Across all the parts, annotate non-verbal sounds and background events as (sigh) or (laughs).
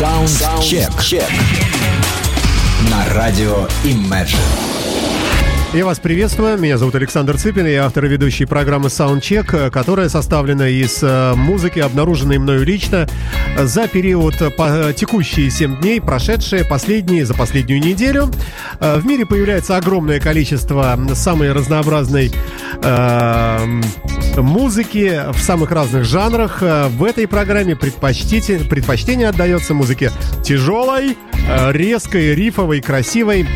Саундчек. На радио Imagine. Я вас приветствую. Меня зовут Александр Цыпин. Я автор и ведущий программы Soundcheck, которая составлена из э, музыки, обнаруженной мною лично за период э, по текущие 7 дней, прошедшие последние за последнюю неделю. Э, в мире появляется огромное количество самой разнообразной э, музыки в самых разных жанрах. В этой программе предпочтение, предпочтение отдается музыке тяжелой, резкой, рифовой, красивой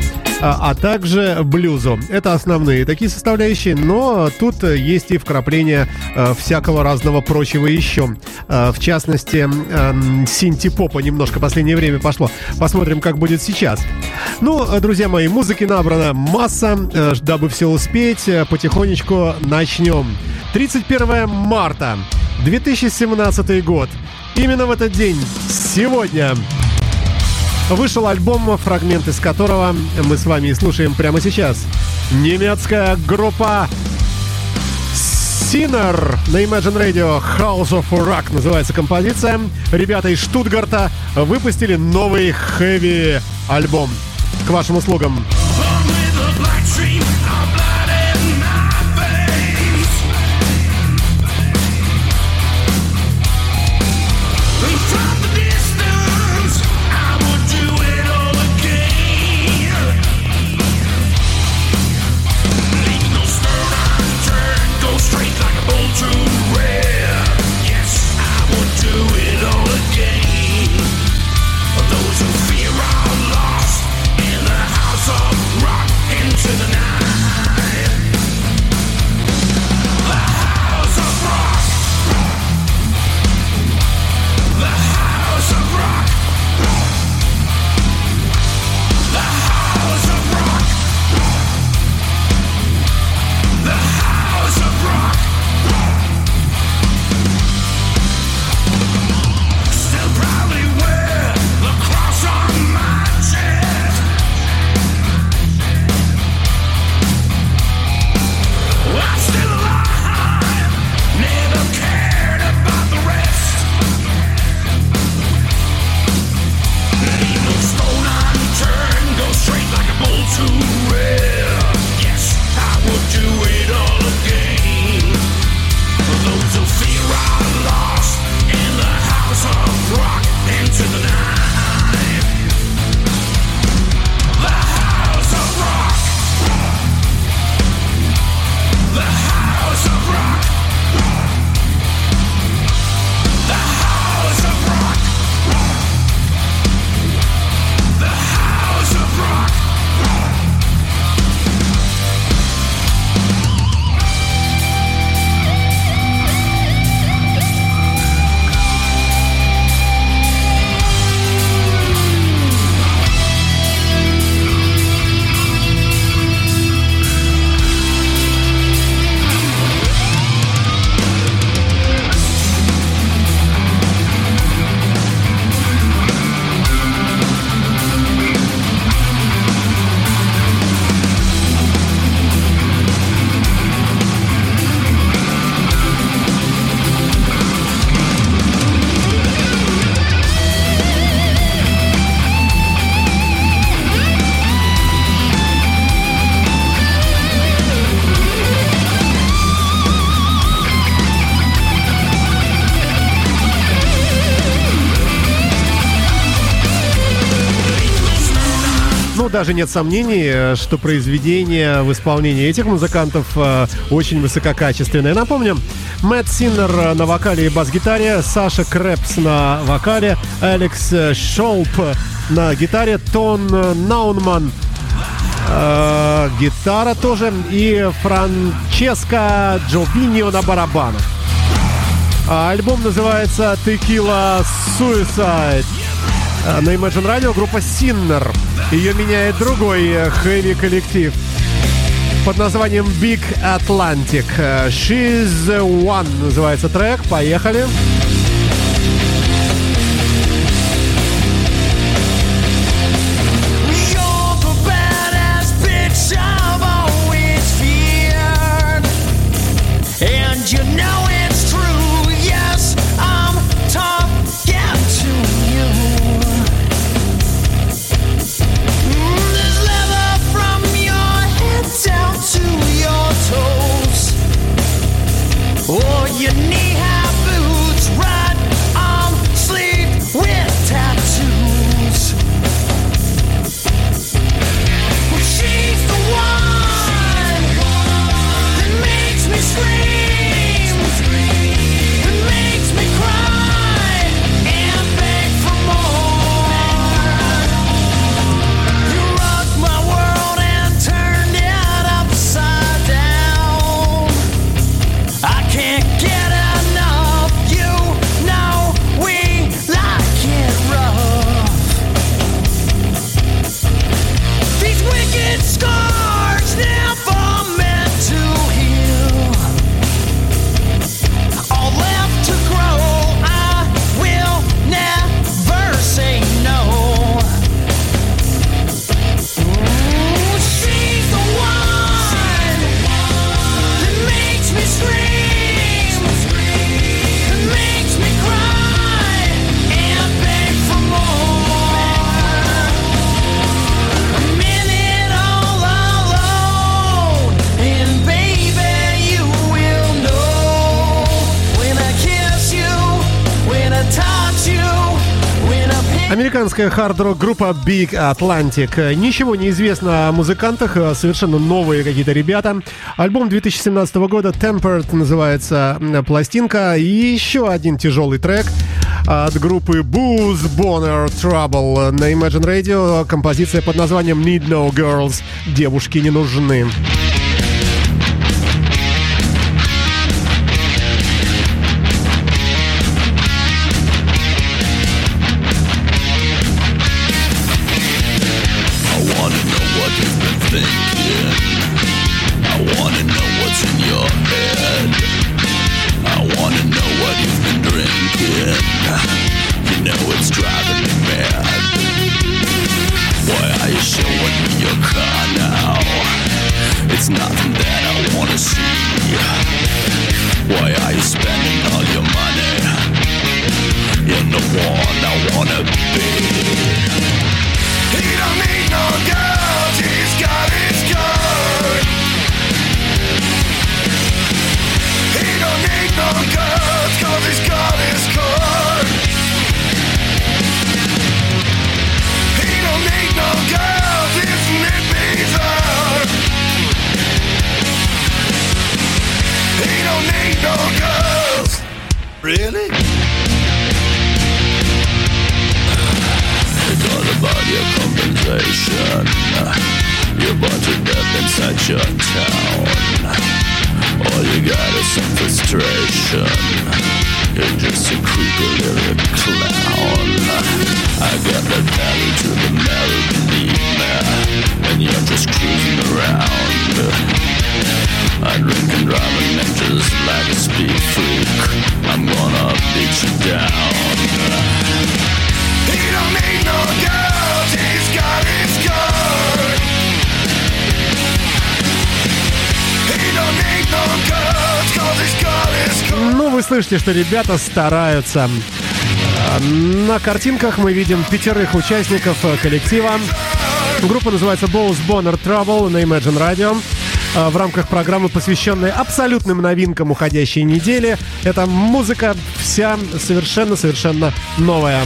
а, а также блюзу. Это основные такие составляющие, но тут есть и вкрапления э, всякого разного прочего еще. Э, в частности, э, синти-попа немножко в последнее время пошло. Посмотрим, как будет сейчас. Ну, друзья мои, музыки набрана масса, э, дабы все успеть, э, потихонечку начнем. 31 марта 2017 год. Именно в этот день, сегодня, вышел альбом, фрагмент из которого мы с вами слушаем прямо сейчас. Немецкая группа Sinner на Imagine Radio House of Rock называется композиция. Ребята из Штутгарта выпустили новый хэви альбом. К вашим услугам. Даже нет сомнений, э, что произведение в исполнении этих музыкантов э, очень высококачественное. Напомню, Мэтт Синнер э, на вокале и бас-гитаре, Саша Крепс на вокале, Алекс Шолп на гитаре, Тон Наунман гитара тоже и Франческо Джовиньо на барабанах. А альбом называется Tequila Suicide. На Imagine Radio группа Sinner. Ее меняет другой э, хэви коллектив под названием Big Atlantic. Э, She's the One называется трек. Поехали. Поехали. can't Американская хард-рок группа Big Atlantic. Ничего не известно о музыкантах, совершенно новые какие-то ребята. Альбом 2017 года Tempered называется пластинка. И еще один тяжелый трек от группы Booze Bonner Trouble на Imagine Radio. Композиция под названием Need No Girls. Девушки не нужны. Слышите, что ребята стараются. На картинках мы видим пятерых участников коллектива. Группа называется Bows Bonner Trouble на Imagine Radio в рамках программы, посвященной абсолютным новинкам уходящей недели. Это музыка вся совершенно-совершенно новая.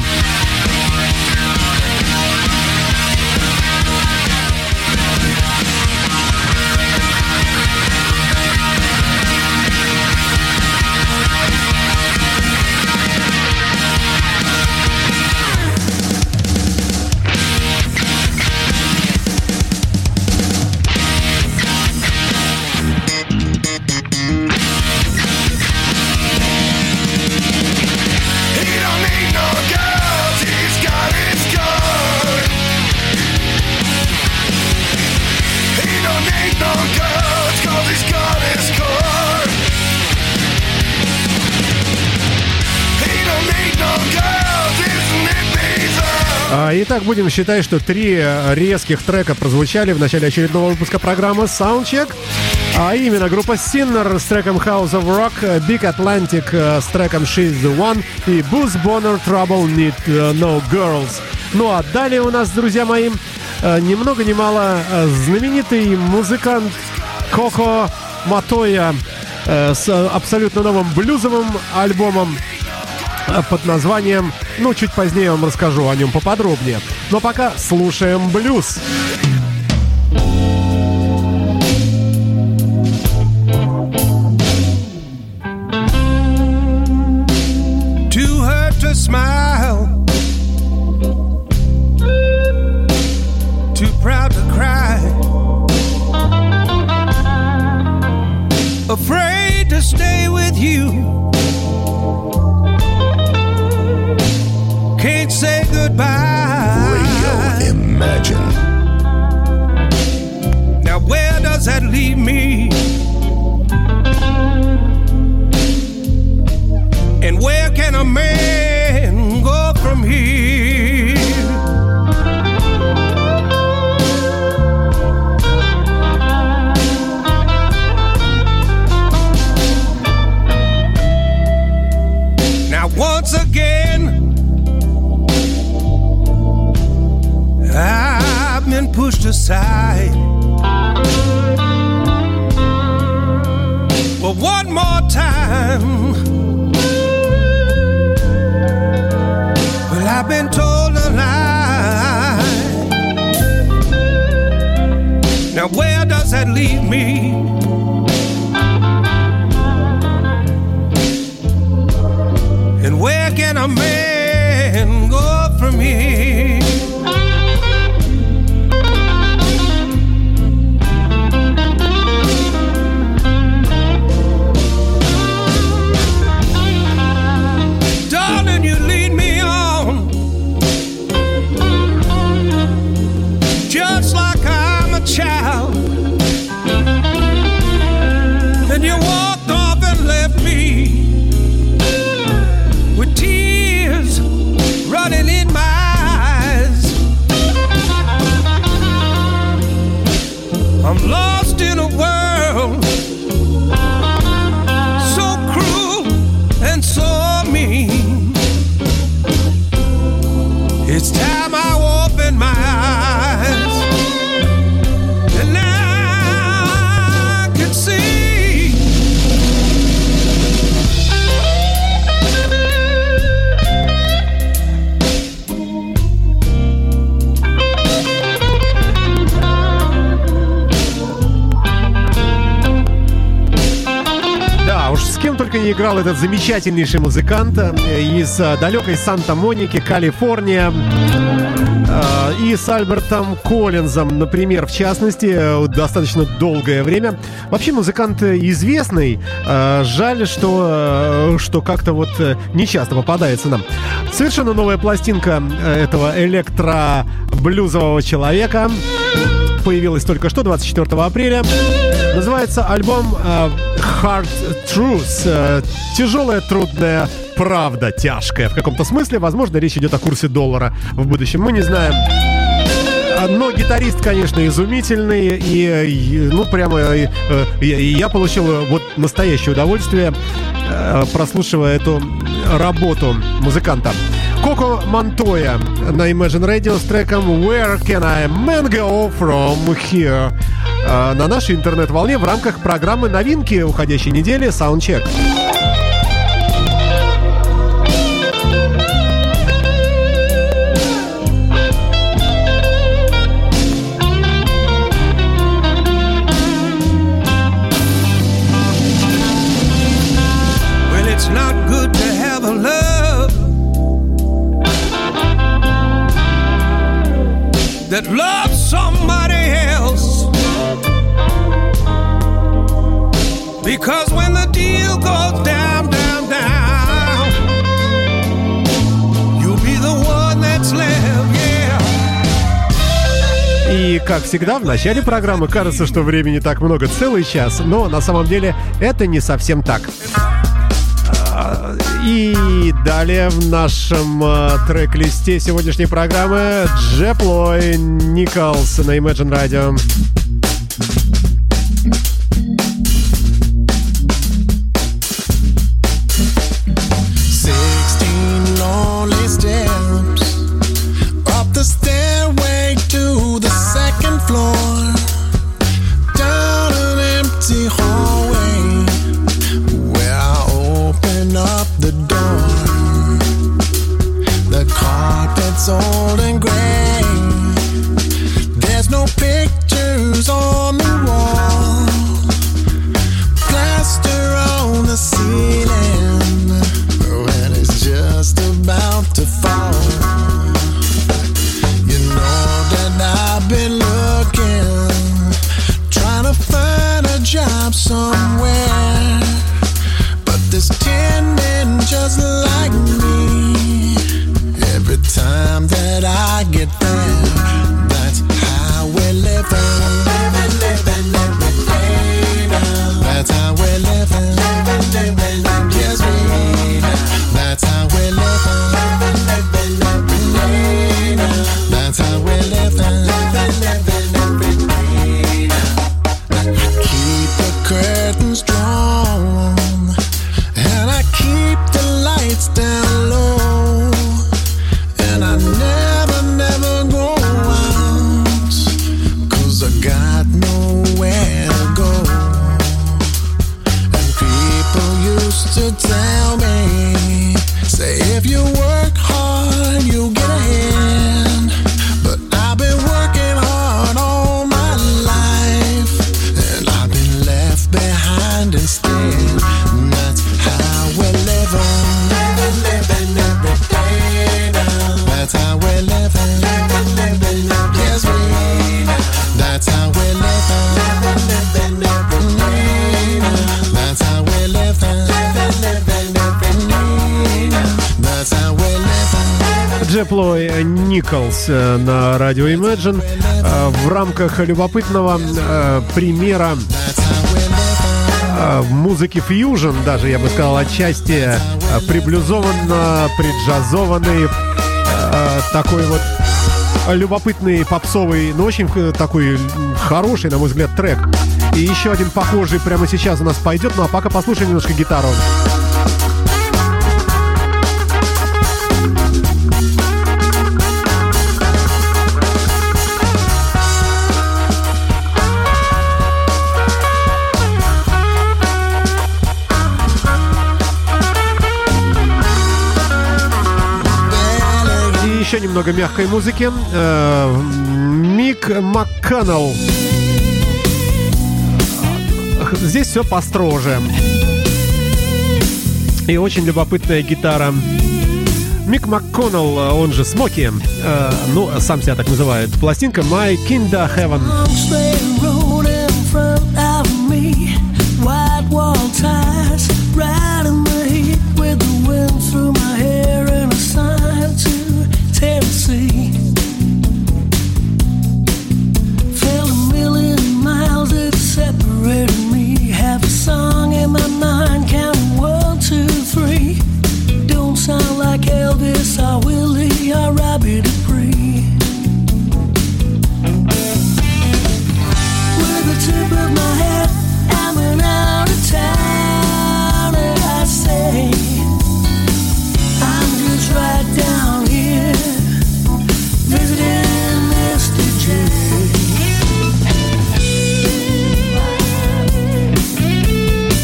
Итак, будем считать, что три резких трека прозвучали в начале очередного выпуска программы Soundcheck. А именно группа Sinner с треком House of Rock, Big Atlantic э, с треком She's the One и Booze Bonner Trouble Need э, No Girls. Ну а далее у нас, друзья мои, э, ни много ни мало знаменитый музыкант Коко Матоя с абсолютно новым блюзовым альбомом под названием, ну, чуть позднее вам расскажу о нем поподробнее. Но пока слушаем блюз. Afraid to stay with you goodbye. Radio Imagine. Now, where does that leave me? And where can a man inside. Well, one more time. Well, I've been told a lie. Now, where does that leave me? And where can a man? Играл этот замечательнейший музыкант э, из э, далекой Санта-Моники, Калифорния. Э, И с Альбертом Коллинзом, например, в частности, достаточно долгое время. Вообще музыкант известный. Жаль, что, что как-то вот не часто попадается нам. Совершенно новая пластинка этого электро-блюзового человека появилась только что, 24 апреля. Называется альбом э, Hard Truth. Э, тяжелая, трудная правда, тяжкая в каком-то смысле. Возможно, речь идет о курсе доллара в будущем. Мы не знаем. А, Но гитарист, конечно, изумительный, и, и, ну прямо и, э, и- и я получил э, вот настоящее удовольствие, э, прослушивая эту работу музыканта. Коко Монтоя на Imagine Radio с треком Where Can I Man Go From Here э, на нашей интернет-волне в рамках программы новинки уходящей недели have a love Because when the deal goes down, down, down, you'll be the one that's left. И, как всегда, в начале программы кажется, что времени так много, целый час, но на самом деле это не совсем так. А, И далее в нашем э, трек-листе сегодняшней программы Джеплой Николс на Imagine Radio. Imagine э, в рамках любопытного э, примера музыки фьюжн, даже я бы сказал, отчасти приблюзованно, приджазованный, такой вот любопытный попсовый, но очень такой хороший, на мой взгляд, трек. И еще один похожий прямо сейчас у нас пойдет, ну а пока послушаем немножко гитару. Еще немного мягкой музыки. Э, Мик МакКоннелл. Здесь все построже. И очень любопытная гитара. Мик МакКоннелл, он же Смоки, э, ну, сам себя так называет. Пластинка My Kinda Heaven. White wall ties, like Elvis or Willie or Robbie Dupree. With the tip of my head, I'm an out of town, and I say, I'm just right down here, visiting Mr. J.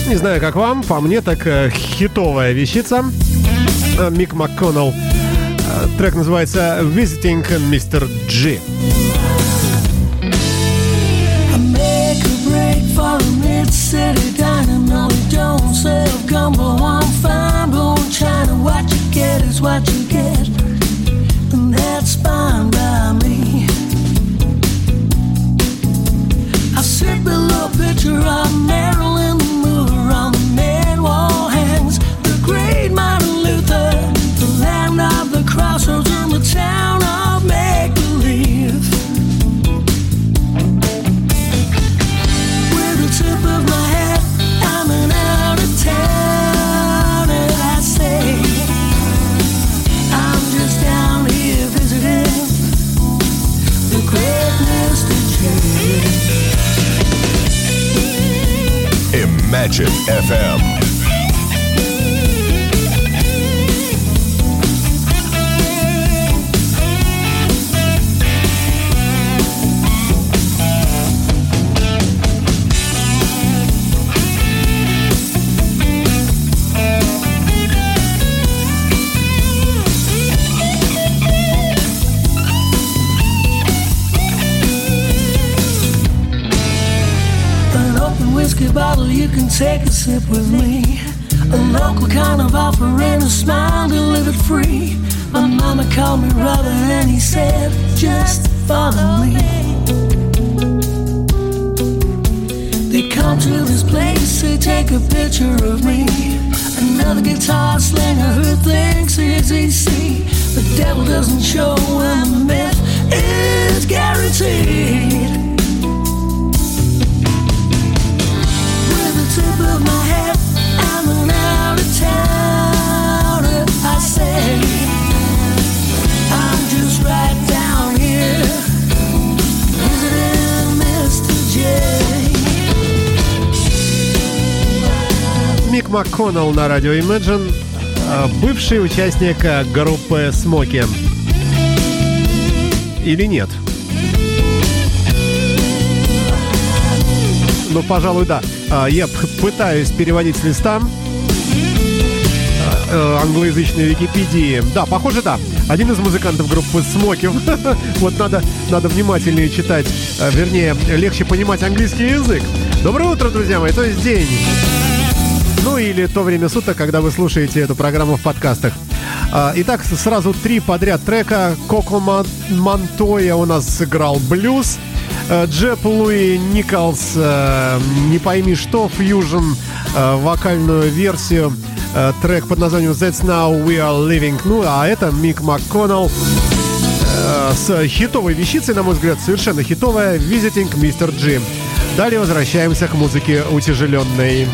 Не знаю, как вам, по мне так э, хитовая вещица. Э, Мик МакКоннелл. Э, Трек называется «Visiting Mr. G». I make a break for a mid-city diner. No, they don't serve gumbo. I'm fine, bone china. What you get is what you get, and that's fine by me. I sit below a picture of Marilyn of in the town of make believe. With the tip of my head, I'm just down here visiting. Imagine FM. Whiskey bottle, you can take a sip with me. A local kind of offer and a smile delivered free. My mama called me brother and he said, just follow me. They come to this place, they take a picture of me. Another guitar slinger who thinks he's easy. The devil doesn't show and the myth is guaranteed. МакКоннелл на радио Imagine, э, бывший участник э, группы Смоки. Или нет? Ну, пожалуй, да. А, Я пытаюсь переводить с листа э, англоязычной Википедии. Да, похоже, да. Один из музыкантов группы Смоки. (laughs) Вот надо, надо внимательнее читать, вернее, легче понимать английский язык. Доброе утро, друзья мои, то есть день. Ну или то время суток, когда вы слушаете эту программу в подкастах. А, Итак, сразу три подряд трека. Коко Мон- Монтоя у нас сыграл блюз. Э, Джеб Луи Николс, э, не пойми что, фьюжн, э, вокальную версию трек под названием That's Now We Are Living. Ну, а это Мик МакКоннелл с хитовой вещицей, на мой взгляд, совершенно хитовая Visiting Mr. Jim. Далее возвращаемся к музыке утяжеленной.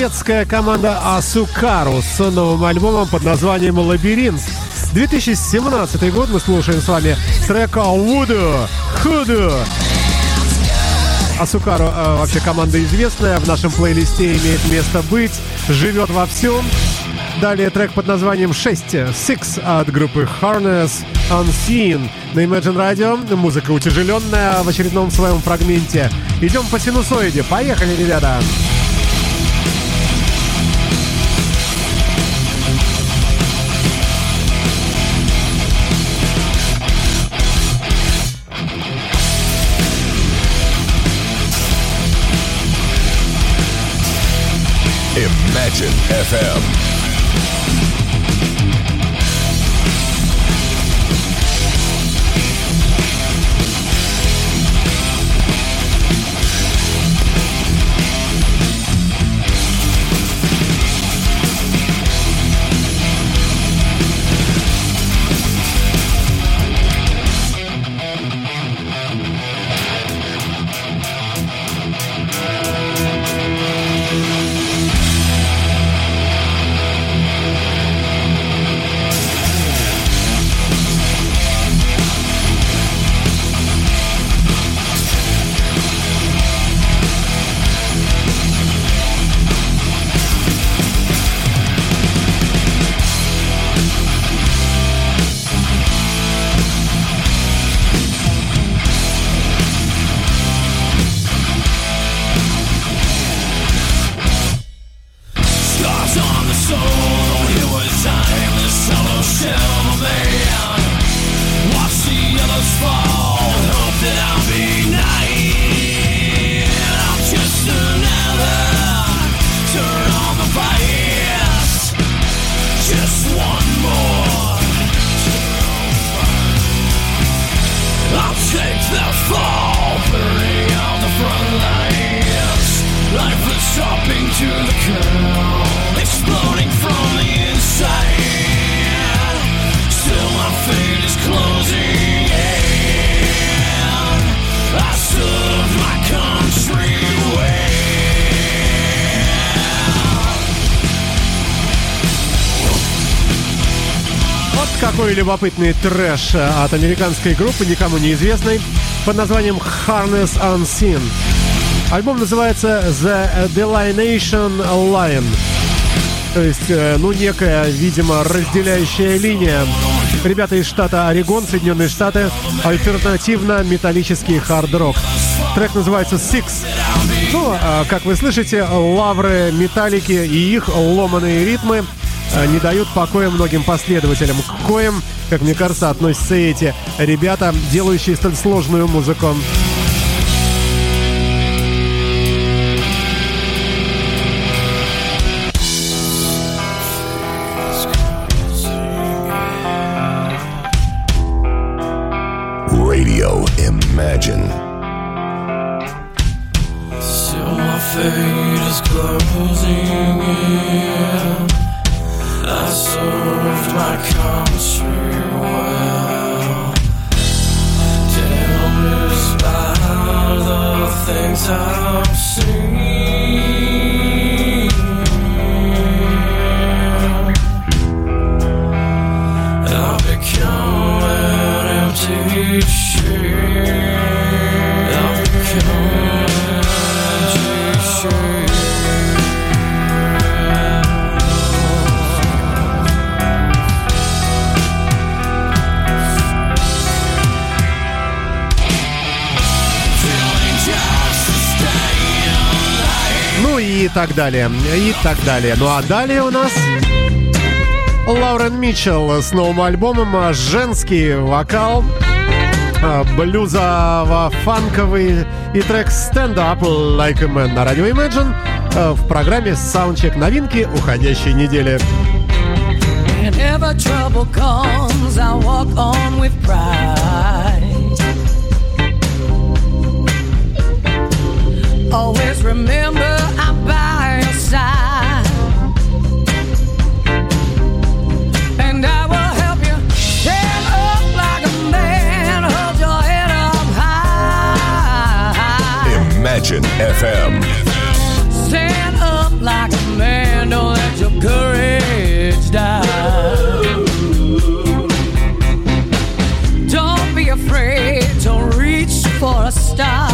Шведская команда Асукару с новым альбомом под названием «Лабиринт». 2017 год мы слушаем с вами трека «Вуду», «Худу». Асукару э, вообще команда известная, в нашем плейлисте имеет место быть, живет во всем. Далее трек под названием 6 Six от группы Harness Unseen на Imagine Radio. Музыка утяжеленная в очередном своем фрагменте. Идем по синусоиде. Поехали, ребята! Ребята! Imagine FM. Любопытный трэш от американской группы, никому неизвестной, под названием Harness Unseen. Альбом называется The Delineation Line. То есть, э, ну, некая, видимо, разделяющая линия. Ребята из штата Орегон, Соединенные Штаты, альтернативно-металлический хард-рок. Трек называется Six. Ну, а, как вы слышите, лавры металлики и их ломаные ритмы э, не дают покоя многим последователям, к коим, как мне кажется, относятся эти ребята, делающие столь сложную музыку. Radio Imagine. Still my fate is closing так далее, и так далее. Ну а далее у нас Лаурен Митчелл с новым альбомом, а, женский вокал, а, блюзово-фанковый и трек Stand Up Like a Man на радио Imagine а, в программе Soundcheck новинки уходящей недели. Always remember Imagine FM. Stand up like a man, don't let your courage die. Don't be afraid to reach for a star.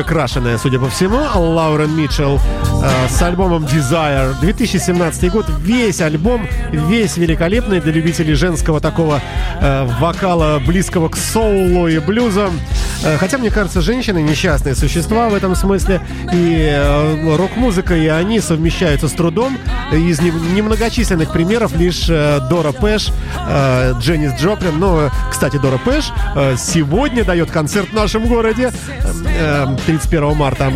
А Блондинка крашеная, судя по всему, Лаурен Митчелл э, с альбомом Desire. 2017 год. Весь альбом, весь великолепный для любителей женского такого э, вокала, близкого к соулу и блюзу. Э, хотя, мне кажется, женщины несчастные существа в этом смысле. И э, рок-музыка, и они совмещаются с трудом. Из нем- немногочисленных примеров лишь э, Дора Пэш, Дженнис Джоплин. Ну, э, кстати, Дора Пэш сегодня дает концерт в нашем городе э, 31 марта.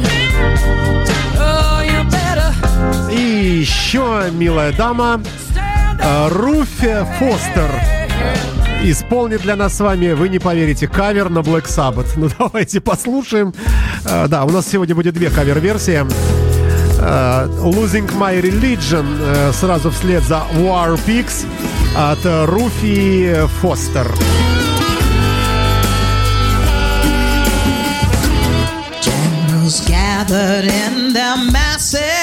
И еще, милая дама, Руфи Фостер исполнит для нас с вами, вы не поверите, кавер на Black Sabbath. Ну, (laughs) давайте послушаем. Э, Да, у нас сегодня будет две кавер-версии. Э, Losing My Religion э, сразу вслед за War Pigs от Руфи Фостер. Gathered in their masses,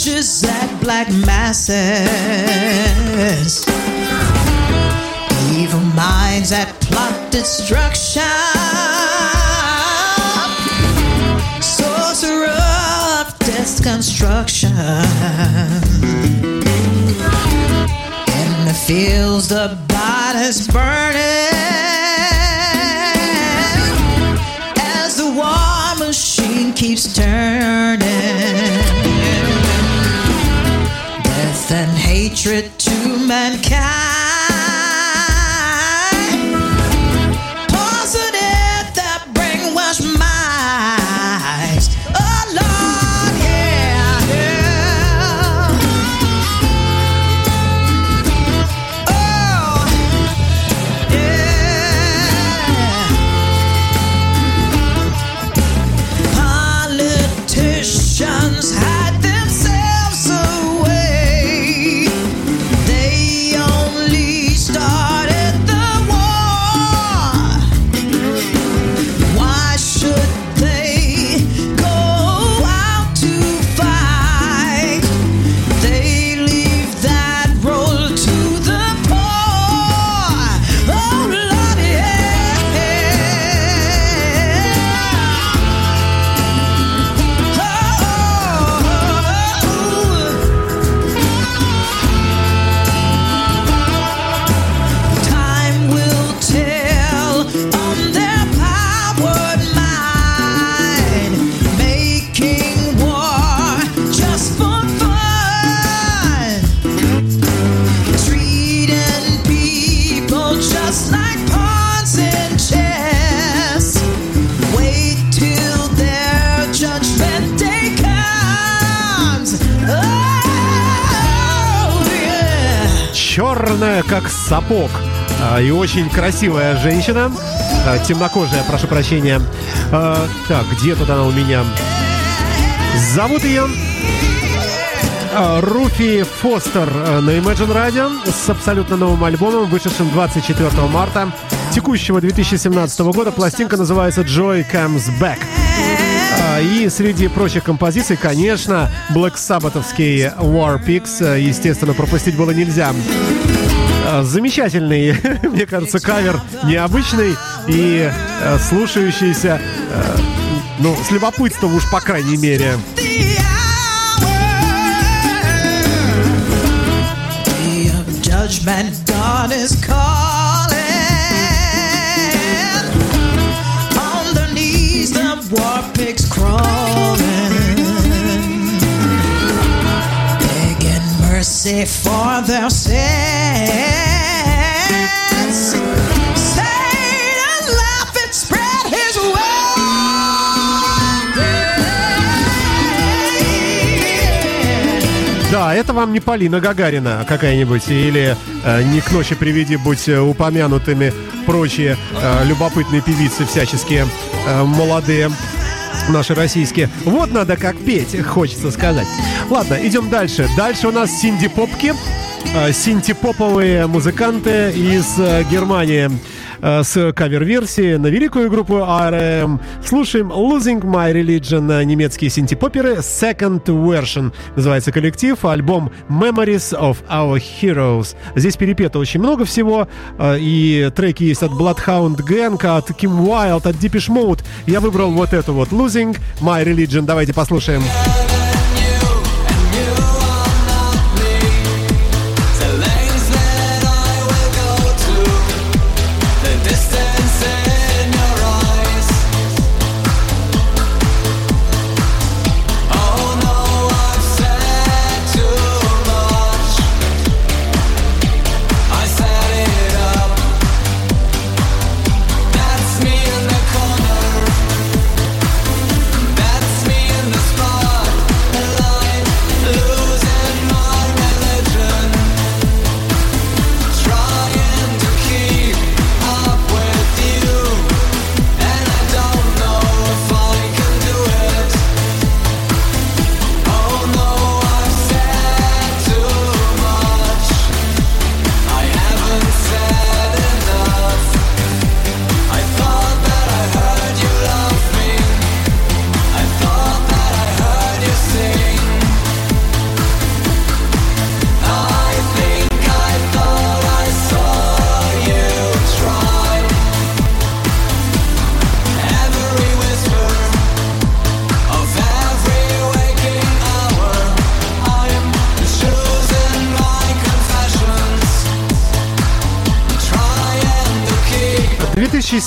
witches at black masses. Evil minds that plot destruction, sorcerer of death's construction. In the fields, the bodies burning as the war machine keeps turning. Death and hatred to mankind. Как сапог. А, И очень красивая женщина. А, Темнокожая, прошу прощения. А, Так, где тут она у меня? Зовут ее Руфи Фостер на Imagine Radio с абсолютно новым альбомом, вышедшим 24 марта текущего 2017 года. Пластинка называется Joy Comes Back. И среди прочих композиций, конечно, Black Sabbathовский War Pigs, естественно, пропустить было нельзя. А, Замечательный, мне кажется, кавер необычный и э, слушающийся, э, ну, с любопытством уж, по крайней мере. judgment, God is calling. Mercy for their sins. Satan laughing, spread his. Да, это вам не Полина Гагарина какая-нибудь или э, не к ночи приведи, будь э, упомянутыми прочие э, любопытные певицы всяческие э, молодые наши российские. Вот надо как петь, хочется сказать. Ладно, идем дальше. Дальше у нас синди-попки. Э, Синти-поповые музыканты из э, Германии с кавер-версии на великую группу RM. Слушаем Losing My Religion, э, немецкие синтепоперы, Second Version называется коллектив, альбом Memories of Our Heroes. Здесь перепето очень много всего, э, и треки есть от Bloodhound Gang, от Kim Wilde, от Deepish Mode. Я выбрал вот эту вот Losing My Religion. Давайте послушаем. That's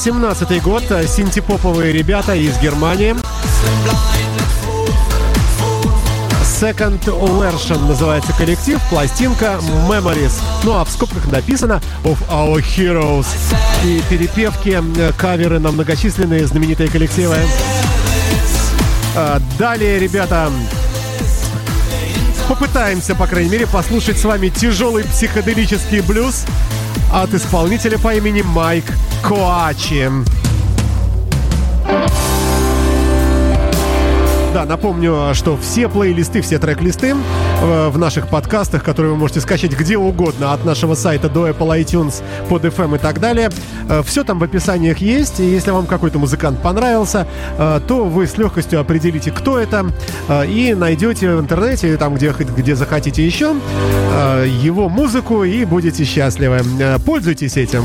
2017 год. э, Синтепоповые ребята из Германии. Second Version называется коллектив, пластинка Memories. Ну а в скобках написано Of Our Heroes. И перепевки, э, каверы на многочисленные знаменитые коллективы. А, Далее, ребята, попытаемся, по крайней мере, послушать с вами тяжелый психоделический блюз от исполнителя по имени Майк Коачи. Да, напомню, что все плейлисты, все трек-листы в наших подкастах, которые вы можете скачать где угодно, от нашего сайта до Apple iTunes, под FM и так далее, все там в описаниях есть. И если вам какой-то музыкант понравился, э, то вы с легкостью определите, кто это, э, и найдете в интернете, там, где, где захотите еще, э, его музыку и будете счастливы. Э, Пользуйтесь этим.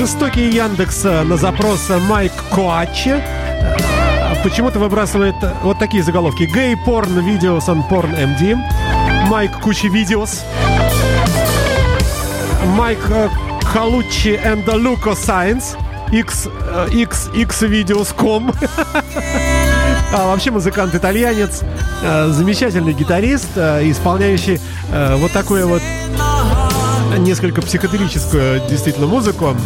Жестокий Яндекс э, на запрос Майк Коачи э, почему-то выбрасывает э, вот такие заголовки. Гей порн видеос on порн MD. Майк Кучи видеос. Майк Халучи and Luco Science. X, X, X Videos.com. А вообще музыкант итальянец, замечательный гитарист, исполняющий вот такую вот несколько психоделическую действительно музыку.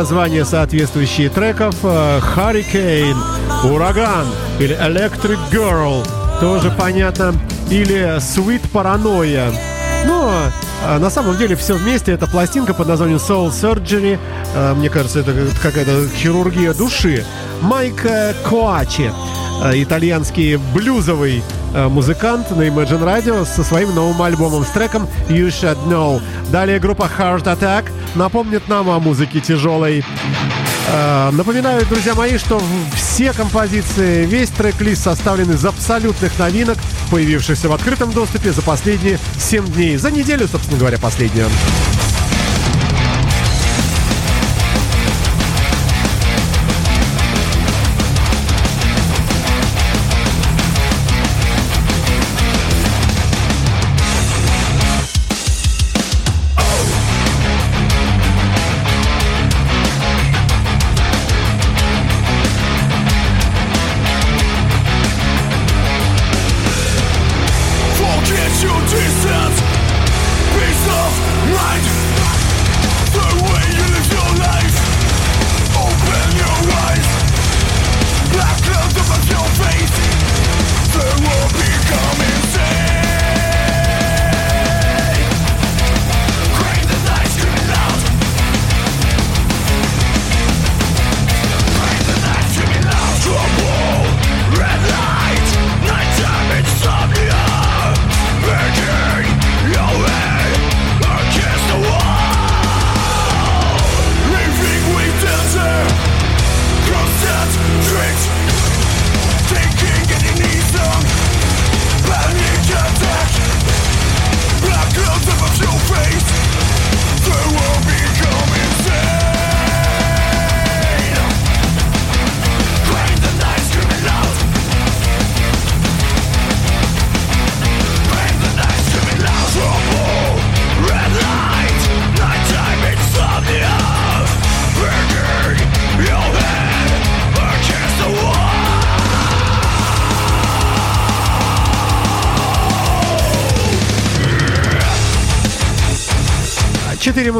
Названия соответствующие треков э, Hurricane, Ураган или Electric Girl, тоже понятно, или Sweet Paranoia. Но э, на самом деле все вместе это пластинка под названием Soul Surgery. Э, Мне кажется, это какая-то хирургия души. Майк Коачи, э, итальянский блюзовый музыкант на Imagine Radio со своим новым альбомом с треком You Should Know. Далее группа Heart Attack напомнит нам о музыке тяжелой. Э, Напоминаю, друзья мои, что все композиции, весь трек-лист составлен из абсолютных новинок, появившихся в открытом доступе за последние 7 дней. За неделю, собственно говоря, последнюю.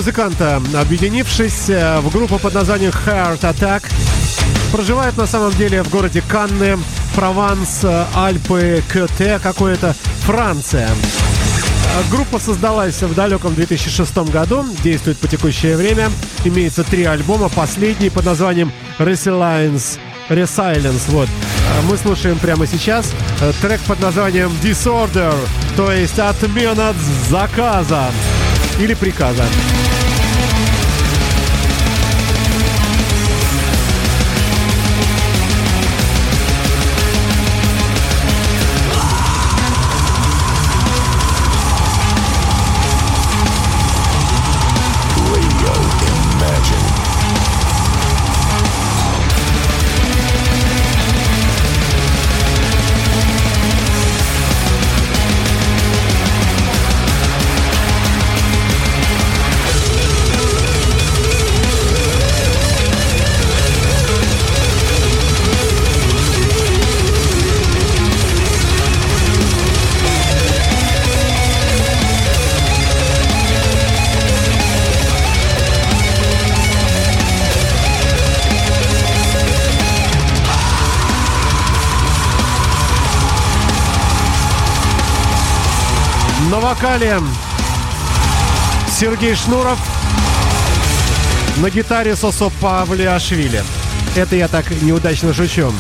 Музыканта, объединившись э, в группу под названием Heart Attack, проживают на самом деле в городе Канне, Прованс, э, Альпы, Кёте, какое-то Франция. Группа создалась в далеком 2006 году, действует по текущее время. Имеется три альбома, последний под названием Resilience. Resilience, вот. Э, Мы слушаем прямо сейчас трек под названием Disorder, то есть отмена заказа или приказа. Вокале Сергей Шнуров. На гитаре Сосо Павлиашвили. Это я так неудачно шучу.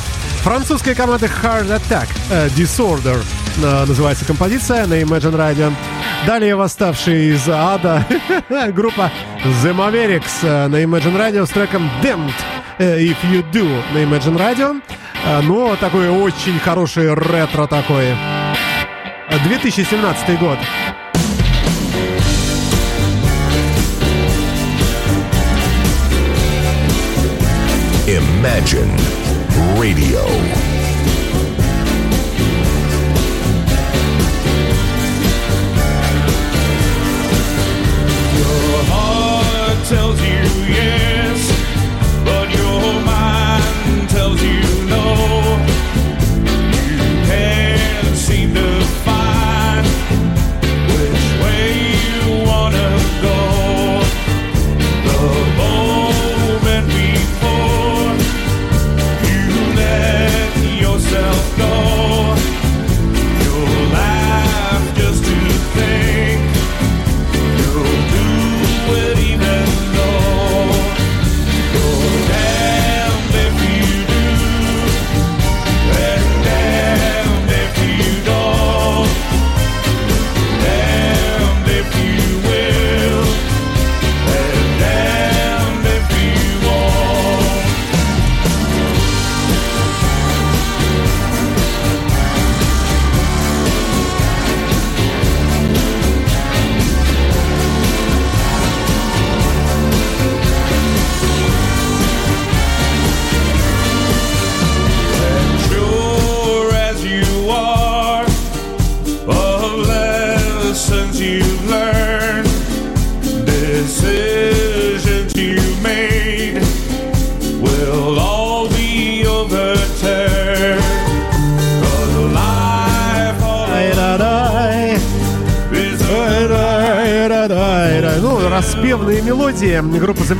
Французская команда Hard Attack э, Disorder э, называется композиция на Imagine Radio. Далее восставшие из ада (laughs) группа The Mavericks э, на Imagine Radio с треком Damned э, If You Do на Imagine Radio. Э, Ну, такой очень хороший ретро такой. 2017 год. Imagine Radio. Your heart tells you yes, but your mind tells you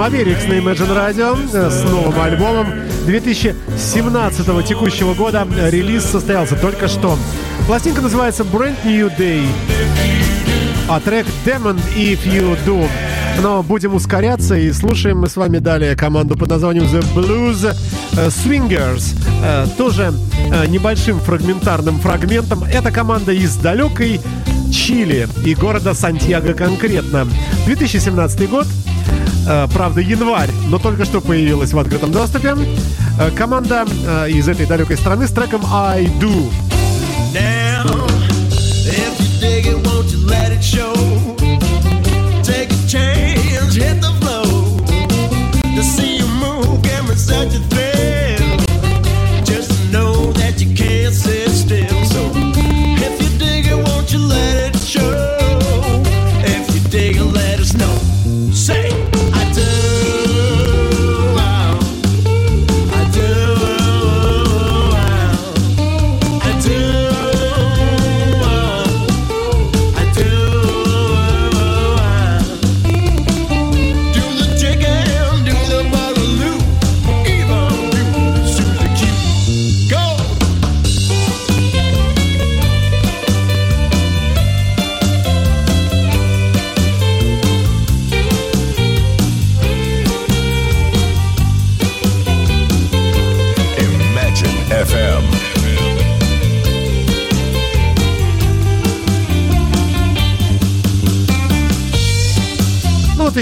The Mavericks на Imagine Radio э, с новым альбомом 2017 текущего года. Релиз состоялся только что. Пластинка называется Brand New Day, а трек Demon If You Do. Но будем ускоряться и слушаем мы с вами далее команду под названием The Blues э, Swingers. Э, Тоже небольшим фрагментарным фрагментом. Эта команда из далекой Чили и города Сантьяго конкретно. 2017 год. Э, Правда, январь, но только что появилась в открытом доступе. Э, Команда э, из этой далекой страны с треком I Do. Now, if you dig it, won't you let it show?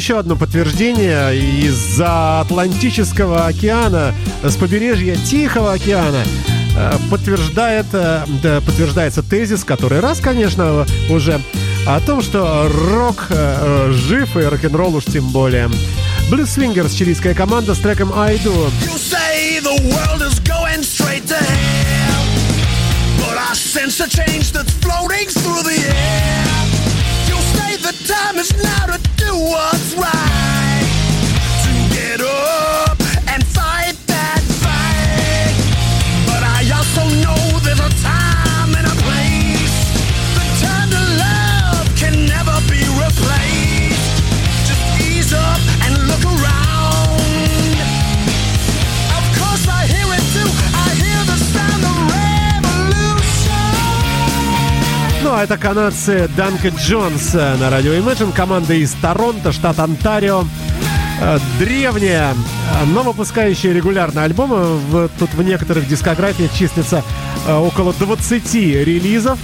Еще одно подтверждение из-за Атлантического океана, с побережья Тихого океана э, подтверждает, э, да, подтверждается тезис, который раз, конечно, уже о том, что рок э, жив и рок-н-ролл уж тем более. Блюз Свингерс, чилийская команда с треком I Do. You say the world is going straight to hell, but I sense a change that's floating through the air. Time is now to do what's right, to get up это канадцы Данка Джонс на радио Imagine, команда из Торонто, штат Онтарио. Э, Древняя, э, но выпускающая регулярно альбомы. Тут в некоторых дискографиях числится э, около 20 релизов.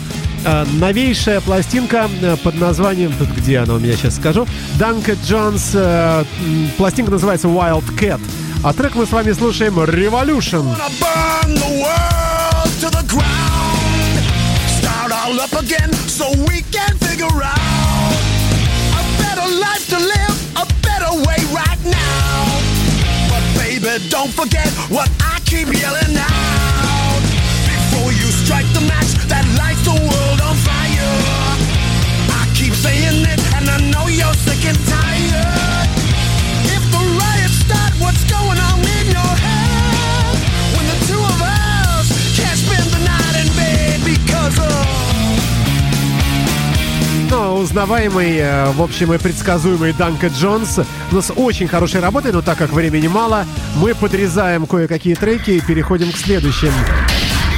Новейшая пластинка под названием... Тут где она у меня сейчас скажу. Данка Джонс. Пластинка называется Wild Cat. А трек мы с вами слушаем Revolution. Gonna all up again so we can figure out a better life to live, a better way right now. But baby, don't forget what I keep yelling out. Before you strike the match that lights the world on fire. I keep saying it, узнаваемый, э, в общем, и предсказуемый Данка Джонс. У нас очень хорошая работа, но так как времени мало, мы подрезаем кое-какие треки и переходим к следующим.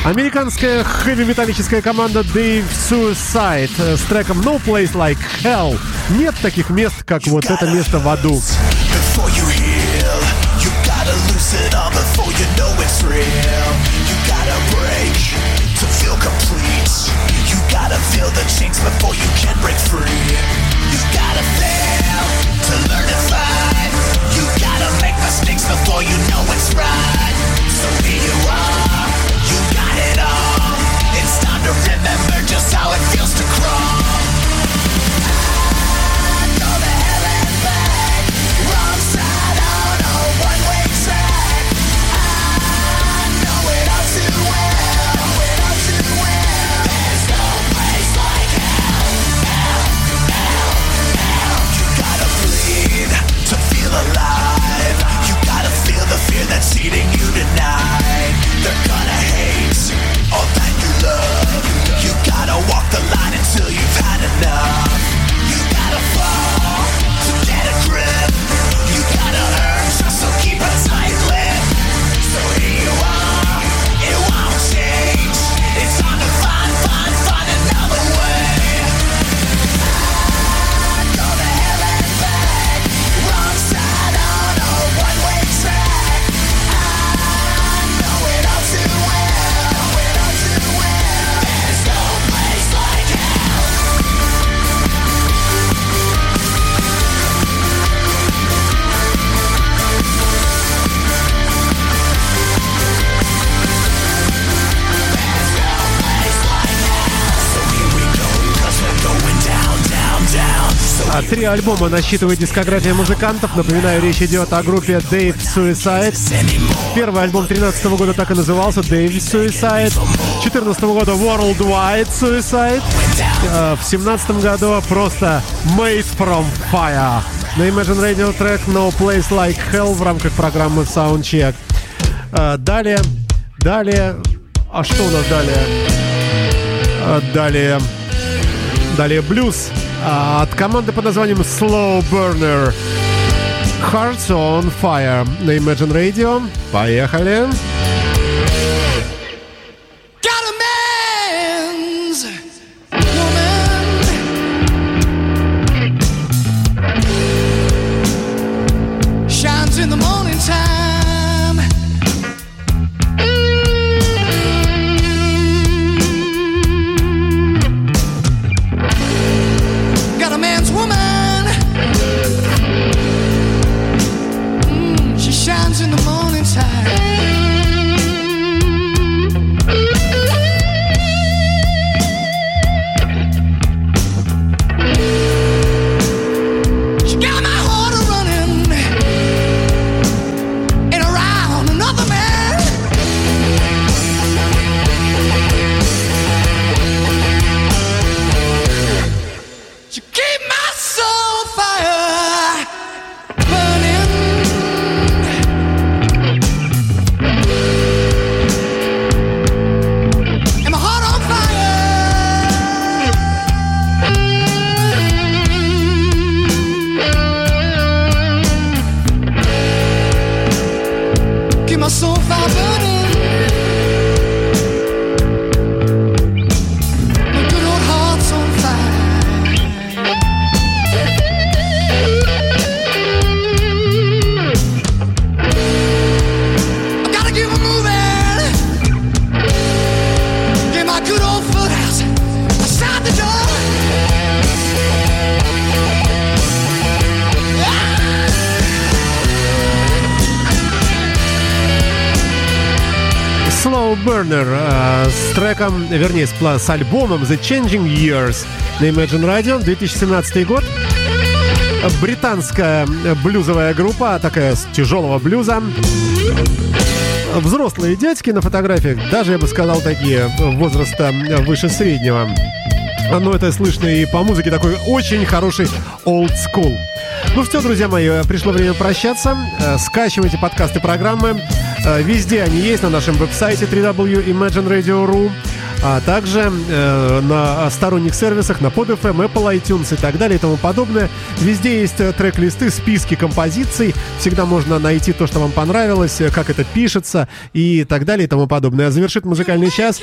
Американская хэви-металлическая команда Dave Suicide э, с треком No Place Like Hell. Нет таких мест, как вот это место в аду. Before you heal, you gotta loosen up before you know it's real. Gotta feel the chains before you can break free. You gotta fail Три альбома насчитывает дискография музыкантов. Напоминаю, речь идет о группе Dave Suicide. Первый альбом 13 года так и назывался Dave Suicide. 14 года Worldwide Suicide. А, В 17 году просто Made from Fire. На Imagine Radio трек No Place Like Hell в рамках программы Soundcheck. А, Далее, далее, а что у нас далее? А, Далее, далее блюз от команды под названием Slow Burner. Hearts on Fire на Imagine Radio. Поехали. Got Slow Burner э, с треком, вернее, с, с альбомом The Changing Years на Imagine Radio, 2017 год. Британская блюзовая группа, такая с тяжелого блюза. Взрослые дядьки на фотографиях, даже, я бы сказал, такие возраста выше среднего. Но это слышно и по музыке такой очень хороший old school. Ну что, друзья мои, пришло время прощаться. Э, Скачивайте подкасты программы. Э, Везде они есть на нашем веб-сайте www.imagineradio.ru а также э, на сторонних сервисах, на PodFM, Apple iTunes и так далее и тому подобное. Везде есть э, трек-листы, списки композиций. Всегда можно найти то, что вам понравилось, э, как это пишется и так далее и тому подобное. А завершит музыкальный час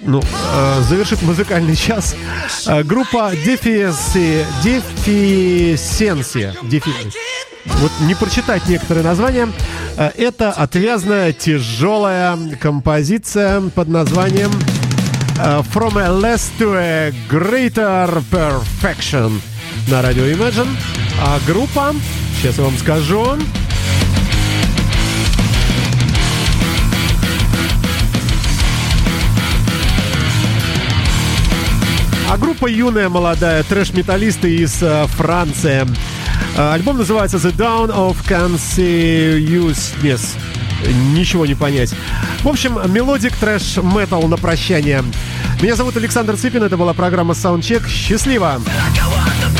ну, э, завершит музыкальный час э, группа Дефиси, Дефисенсия. Дефи... Вот не прочитать некоторые названия. Э, это отвязная, тяжелая композиция под названием э, From a Less to a Greater Perfection на радио Imagine. А группа, сейчас я вам скажу, А группа юная, молодая, трэш-металлисты из э, Франции. Э, альбом называется The Dawn of Consciousness. Ничего не понять. В общем, melodic thrash metal на прощание. Меня зовут Александр Цыпин, это была программа Soundcheck. Счастливо! On